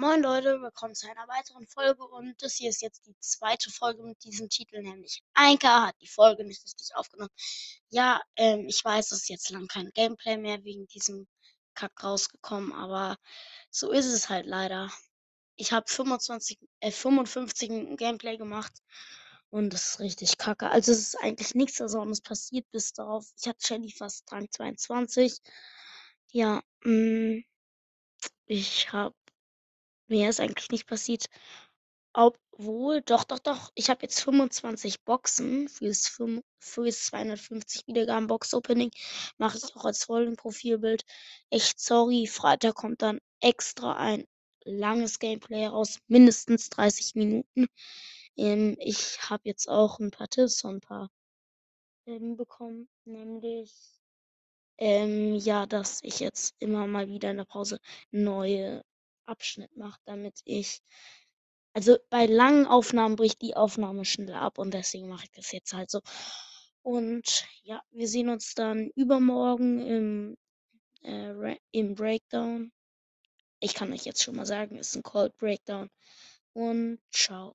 Moin Leute, willkommen zu einer weiteren Folge und das hier ist jetzt die zweite Folge mit diesem Titel, nämlich Einka hat die Folge nicht richtig aufgenommen. Ja, ähm, ich weiß, es ist jetzt lang kein Gameplay mehr wegen diesem Kack rausgekommen, aber so ist es halt leider. Ich habe 25, äh, 55 Minuten Gameplay gemacht und das ist richtig kacke. Also es ist eigentlich nichts Besonderes passiert bis darauf. Ich hatte Shelly fast Tag 22. Ja, mh, mm, ich habe Mehr ist eigentlich nicht passiert. Obwohl, doch, doch, doch. Ich habe jetzt 25 Boxen fürs, fürs 250 Wiedergaben Box Opening. Mache ich auch als Rollenprofilbild. Echt sorry. Freitag kommt dann extra ein langes Gameplay raus. Mindestens 30 Minuten. Ähm, ich habe jetzt auch ein paar Tipps und ein paar ähm, bekommen. Nämlich, ähm, ja, dass ich jetzt immer mal wieder in der Pause neue Abschnitt mache, damit ich also bei langen Aufnahmen bricht die Aufnahme schnell ab und deswegen mache ich das jetzt halt so. Und ja, wir sehen uns dann übermorgen im, äh, im Breakdown. Ich kann euch jetzt schon mal sagen, es ist ein Cold Breakdown. Und ciao.